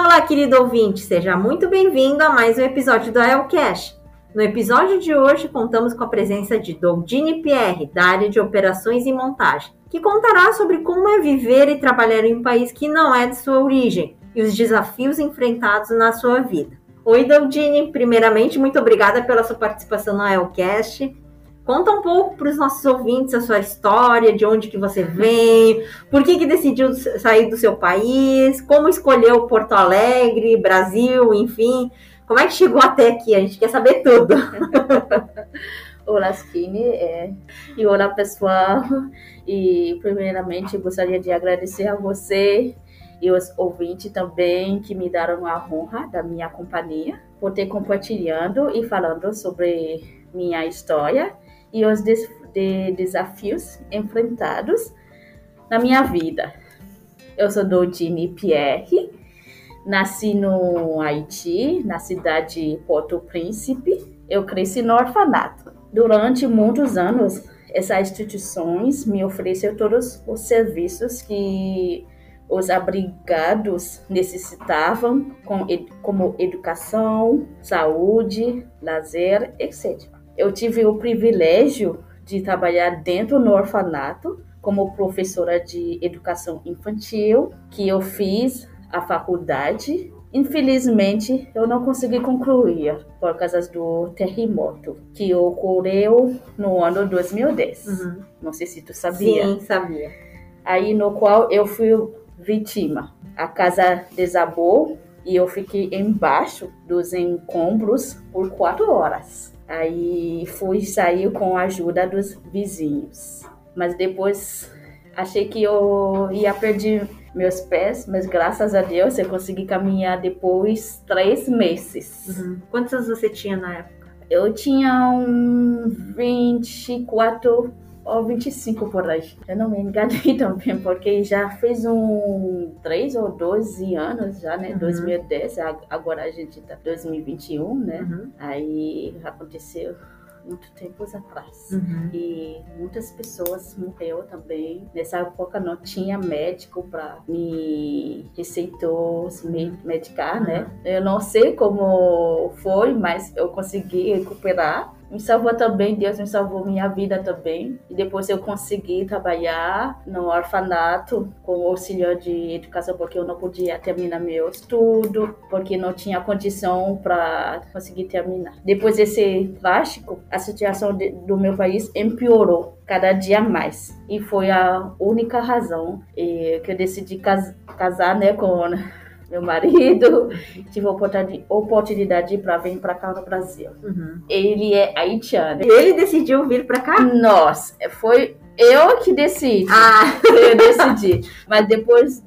Olá, querido ouvinte! Seja muito bem-vindo a mais um episódio do AELcast. No episódio de hoje, contamos com a presença de Doldine Pierre, da área de operações e montagem, que contará sobre como é viver e trabalhar em um país que não é de sua origem e os desafios enfrentados na sua vida. Oi, Doldine, primeiramente, muito obrigada pela sua participação no Elcast. Conta um pouco para os nossos ouvintes a sua história, de onde que você vem, por que, que decidiu sair do seu país, como escolheu Porto Alegre, Brasil, enfim. Como é que chegou até aqui? A gente quer saber tudo. olá, Skinny. É, e olá, pessoal. E, primeiramente, gostaria de agradecer a você e os ouvintes também que me deram a honra da minha companhia por ter compartilhando e falando sobre minha história e os des de desafios enfrentados na minha vida. Eu sou Dodine Pierre Nasci no Haiti, na cidade de Porto Príncipe. Eu cresci no orfanato. Durante muitos anos, essas instituições me ofereceram todos os serviços que os abrigados necessitavam, como educação, saúde, lazer, etc. Eu tive o privilégio de trabalhar dentro do orfanato como professora de educação infantil, que eu fiz a faculdade. Infelizmente, eu não consegui concluir por causa do terremoto que ocorreu no ano 2010. Uhum. Não sei se tu sabia. Sim, sabia. Aí no qual eu fui vítima. A casa desabou e eu fiquei embaixo dos encombros por quatro horas. Aí fui sair com a ajuda dos vizinhos. Mas depois achei que eu ia perder meus pés, mas graças a Deus eu consegui caminhar depois três meses. Uhum. Quantos anos você tinha na época? Eu tinha um 24 ou 25 por aí. Eu não me enganei também, porque já fez um 3 ou 12 anos já, né? Uhum. 2010, agora a gente tá 2021, né? Uhum. Aí aconteceu muito tempos atrás. Uhum. E muitas pessoas morreram também. Nessa época não tinha médico para me receitou, se medicar, né? uhum. né? Eu não sei como foi, mas eu consegui recuperar me salvou também, Deus me salvou minha vida também. E depois eu consegui trabalhar no orfanato com auxílio de educação, porque eu não podia terminar meu estudo, porque não tinha condição para conseguir terminar. Depois desse plástico, a situação de, do meu país empeorou cada dia mais. E foi a única razão eh, que eu decidi cas casar né, com meu marido, tive oportunidade para vir para cá no Brasil. Uhum. Ele é haitiano. Ele decidiu vir para cá? Nossa, foi eu que decidi. Ah. Eu decidi. Mas depois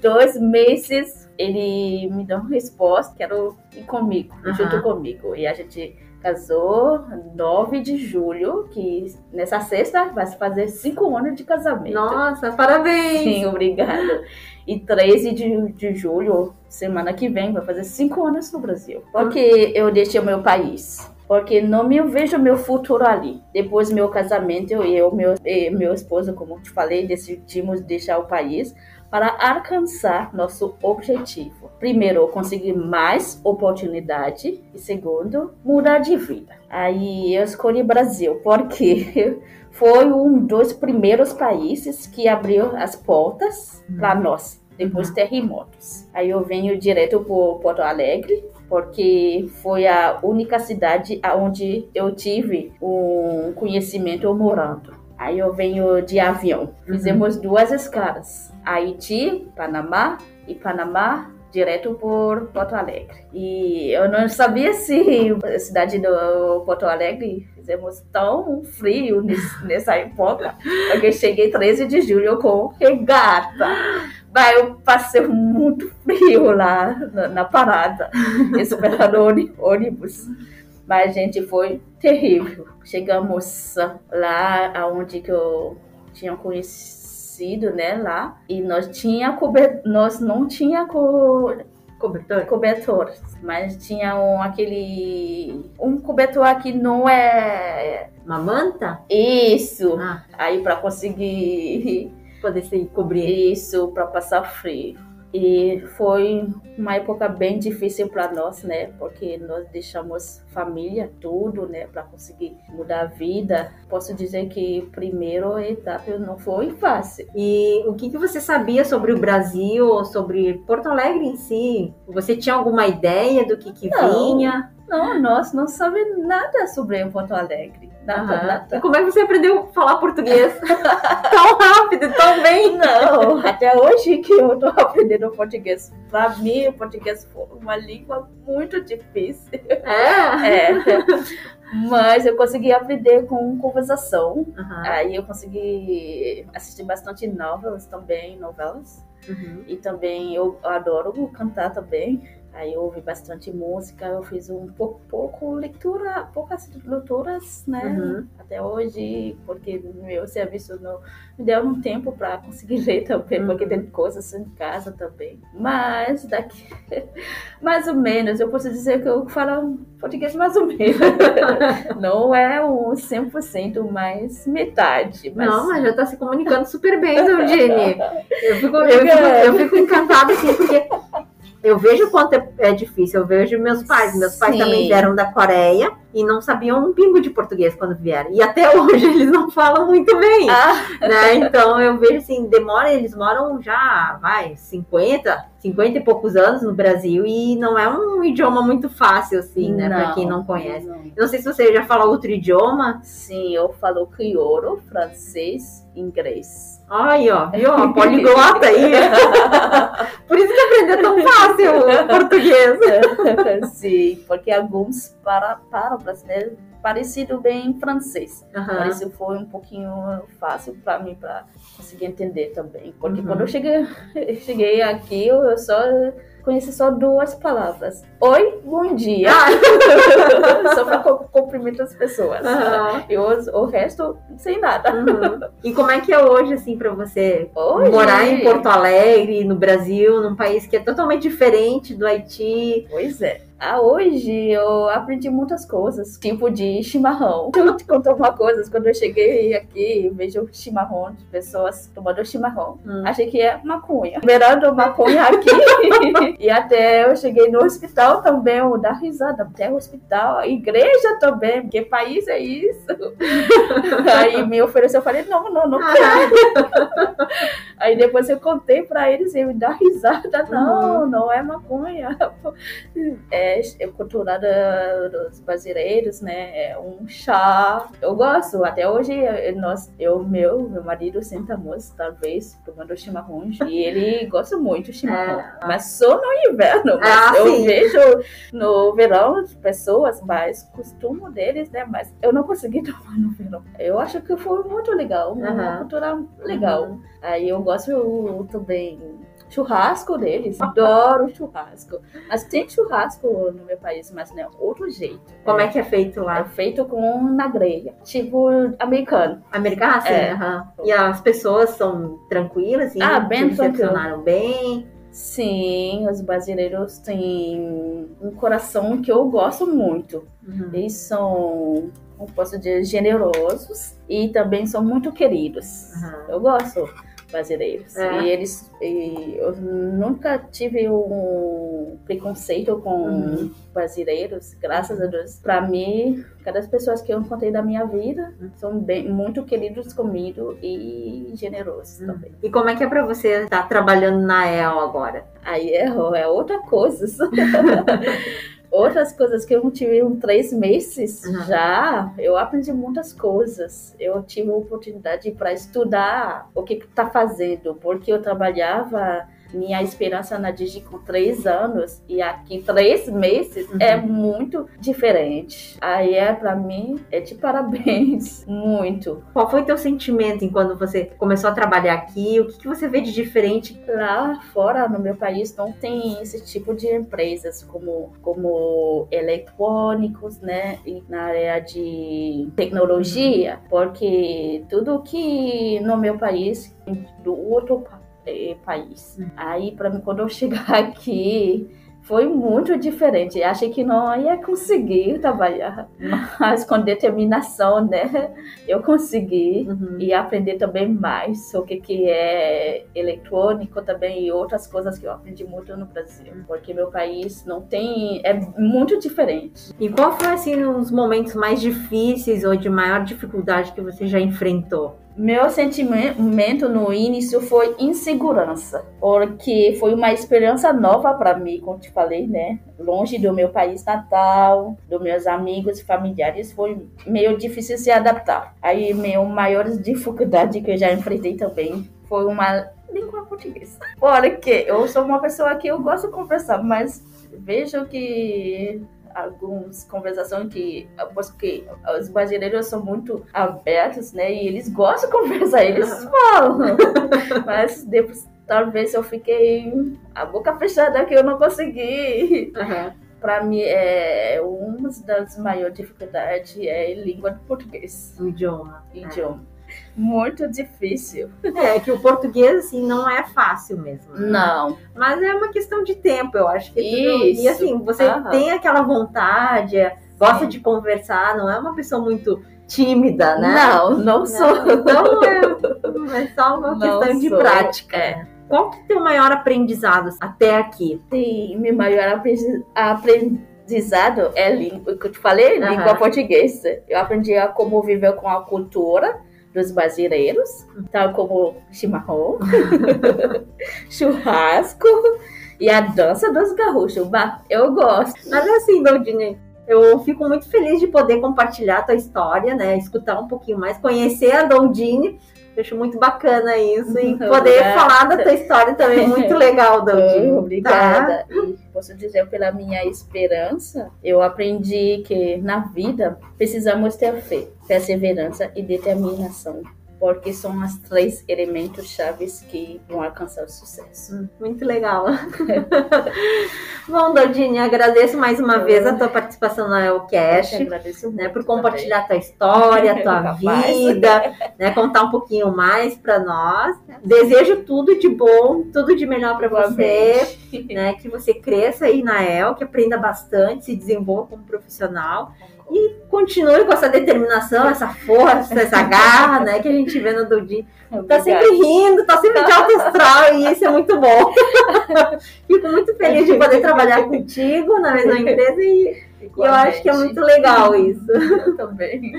dois meses ele me deu uma resposta, quero ir comigo, uhum. junto comigo. E a gente casou 9 de julho, que nessa sexta vai se fazer cinco anos de casamento. Nossa, parabéns! Sim, obrigada. E 13 de, de julho, semana que vem, vai fazer cinco anos no Brasil. Porque eu deixei o meu país. Porque não me vejo meu futuro ali. Depois do meu casamento, eu e meu, meu esposo, como te falei, decidimos deixar o país para alcançar nosso objetivo. Primeiro, conseguir mais oportunidade e segundo, mudar de vida. Aí eu escolhi Brasil porque foi um dos primeiros países que abriu as portas para nós depois uhum. terremotos. Aí eu venho direto para Porto Alegre porque foi a única cidade onde eu tive um conhecimento morando. Aí eu venho de avião. Fizemos uhum. duas escalas: Haiti, Panamá e Panamá direto por Porto Alegre. E eu não sabia se a cidade do Porto Alegre fizemos tão frio nessa época, porque cheguei 13 de julho com regata. Mas eu passei muito frio lá na, parada, esperando ônibus. Mas, gente, foi terrível. Chegamos lá aonde que eu tinha conhecido, né, lá, e nós tinha cober... nós não tinha co... Cobertor? Cobertor. Mas tinha um, aquele. Um cobertor que não é. Uma manta? Isso. Ah. Aí para conseguir. Poder se cobrir. Isso, para passar frio. E foi uma época bem difícil para nós, né? Porque nós deixamos família, tudo, né? Para conseguir mudar a vida. Posso dizer que primeiro etapa não foi fácil. E o que, que você sabia sobre o Brasil, sobre Porto Alegre em si? Você tinha alguma ideia do que, que vinha? Não, nós não sabemos nada sobre Porto Alegre. Uhum. E como é que você aprendeu a falar português tão rápido, tão bem? Não, até hoje que eu tô aprendendo português. Para mim, o português foi uma língua muito difícil. É? É. Mas eu consegui aprender com conversação. Uhum. Aí eu consegui assistir bastante novelas também, novelas. Uhum. E também eu adoro cantar também. Aí eu ouvi bastante música, eu fiz um pouco, pouco leitura, poucas leituras, né? Uhum. Até hoje, porque meu serviço não me deu um tempo para conseguir ler também, uhum. porque tem coisas em casa também. Mas daqui, mais ou menos, eu posso dizer que eu falo português mais ou menos. não é um 100%, mas metade. Mas... Não, mas já está se comunicando super bem, Eugênia. Eu fico, eu, fico, eu fico encantada, assim, porque eu vejo o quanto é, é, difícil. Eu vejo meus pais. Meus pais Sim. também vieram da Coreia e não sabiam um pingo de português quando vieram. E até hoje eles não falam muito bem. Ah. Né? Então eu vejo assim, demora, eles moram já, vai, 50, 50 e poucos anos no Brasil e não é um idioma muito fácil, assim, né? Pra quem não conhece. Não. não sei se você já fala outro idioma. Sim, eu falo crioulo, francês, inglês. Ai, ó, viu? A poliglota aí. Por isso que aprendeu tão fácil o português. Sim, porque alguns para, para brasileiros parecido bem em francês. Uhum. Mas isso foi um pouquinho fácil para mim para conseguir entender também. Porque uhum. quando eu cheguei, cheguei aqui, eu só conheci só duas palavras. Oi, bom dia. Ah. só para cumprimentar as pessoas. Uhum. E o, o resto, sem nada. Uhum. E como é que é hoje, assim, para você hoje... morar em Porto Alegre, no Brasil, num país que é totalmente diferente do Haiti? Pois é. Ah, hoje eu aprendi muitas coisas, tipo de chimarrão. Eu te contar uma coisa, quando eu cheguei aqui, vejo chimarrão de pessoas tomando chimarrão. Hum. Achei que é maconha. Beirando maconha aqui. e até eu cheguei no hospital também, eu dar risada. Até o hospital, igreja também, que país é isso? Aí me ofereceu, eu falei, não, não, não quero. Aí depois eu contei pra eles e me dar risada. Não, uhum. não é maconha. É, é, é cultura dos brasileiros, né? É um chá. Eu gosto. Até hoje, nós, eu, meu, meu marido sentamos, talvez, tomando chimarrão. E ele gosta muito de chimarrão. É. Mas só no inverno. Mas ah, eu sim. vejo no verão pessoas, mas costume deles, né? Mas eu não consegui tomar no verão. Eu acho que foi muito legal. Uma cultura legal. Uhum. Aí eu gosto também churrasco deles. Adoro churrasco. Mas tem churrasco no meu país, mas não é outro jeito. Como é, que é feito lá? É feito com na grelha, tipo americano. Americano, ah, sim. É. Uhum. E as pessoas são tranquilas, assim? Ah, bem tranquilas. bem? Sim, os brasileiros têm um coração que eu gosto muito. Uhum. Eles são, como posso dizer, generosos e também são muito queridos. Uhum. Eu gosto brasileiros. É. E eles. E eu nunca tive um preconceito com uhum. brasileiros, graças a Deus. Para mim, cada pessoa que eu encontrei da minha vida são bem, muito queridos comigo e generosos uhum. também. E como é que é para você estar tá trabalhando na EL agora? Aí é, é outra coisa. outras coisas que eu não tive em três meses uhum. já, eu aprendi muitas coisas. Eu tive a oportunidade para estudar o que está fazendo, porque eu trabalhava minha esperança na Digi com três anos e aqui três meses uhum. é muito diferente. Aí é para mim é de parabéns, muito. Qual foi teu sentimento em quando você começou a trabalhar aqui? O que, que você vê de diferente? Lá fora no meu país não tem esse tipo de empresas como como eletrônicos, né, e na área de tecnologia, porque tudo que no meu país do outro país. Hum. Aí, para mim, quando eu chegar aqui, foi muito diferente. Achei que não ia conseguir trabalhar, mas com determinação, né? Eu consegui uhum. e aprender também mais sobre o que é eletrônico também e outras coisas que eu aprendi muito no Brasil, porque meu país não tem é muito diferente. E qual foi assim os momentos mais difíceis ou de maior dificuldade que você já enfrentou? Meu sentimento no início foi insegurança, porque foi uma experiência nova para mim, como te falei, né? Longe do meu país natal, dos meus amigos e familiares, foi meio difícil se adaptar. Aí, minha maior dificuldade que eu já enfrentei também foi uma língua portuguesa. Porque eu sou uma pessoa que eu gosto de conversar, mas vejo que algumas conversações que, porque os brasileiros são muito abertos, né? E eles gostam de conversar, eles falam. Mas depois, talvez eu fiquei a boca fechada que eu não consegui. Uhum. Para mim, é uma das maiores dificuldades é língua de português. O idioma. Idioma. É muito difícil. É, que o português, assim, não é fácil mesmo. Né? Não. Mas é uma questão de tempo, eu acho que. Isso. E assim, você uhum. tem aquela vontade, gosta de conversar, não é uma pessoa muito tímida, né? Não, não sou. Então é, é só uma não questão de prática. É. Qual que é o teu maior aprendizado até aqui? Sim, meu maior aprendizado é língua, que eu te falei, uhum. língua portuguesa. Eu aprendi a como viver com a cultura, dos brasileiros, tal como chimarrão, churrasco e a dança dos gaúchos. Eu gosto. Mas assim, Daldine, eu fico muito feliz de poder compartilhar a tua história, né? Escutar um pouquinho mais, conhecer a Dondine. Acho muito bacana isso. E poder Obrigada. falar da tua história também é muito legal, Dondine. Obrigada. Tá? E posso dizer, pela minha esperança, eu aprendi que na vida precisamos ter fé, perseverança e determinação porque são os três elementos chaves que vão alcançar o sucesso. Hum, muito legal. Bom, Dodinha, agradeço mais uma vez a tua participação na Elcast, né, por compartilhar a tua história, a tua vida, né, contar um pouquinho mais para nós. Desejo tudo de bom, tudo de melhor para você, né, que você cresça aí na El, que aprenda bastante, se desenvolva como profissional e continue com essa determinação, essa força, essa garra, né, que a gente vê no Dodi. Tá sempre rindo, tá sempre de alto astral e isso é muito bom. Fico muito feliz de poder trabalhar contigo na mesma empresa e, e eu acho que é muito legal isso. Eu também.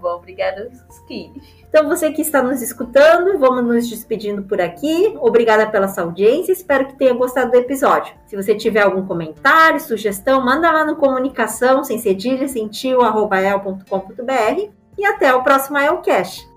Bom, obrigada, Skinny. Então, você que está nos escutando, vamos nos despedindo por aqui. Obrigada pela sua audiência. Espero que tenha gostado do episódio. Se você tiver algum comentário, sugestão, manda lá no comunicação, sem cedilha, sem tio, arroba el.com.br. E até o próximo Elcast.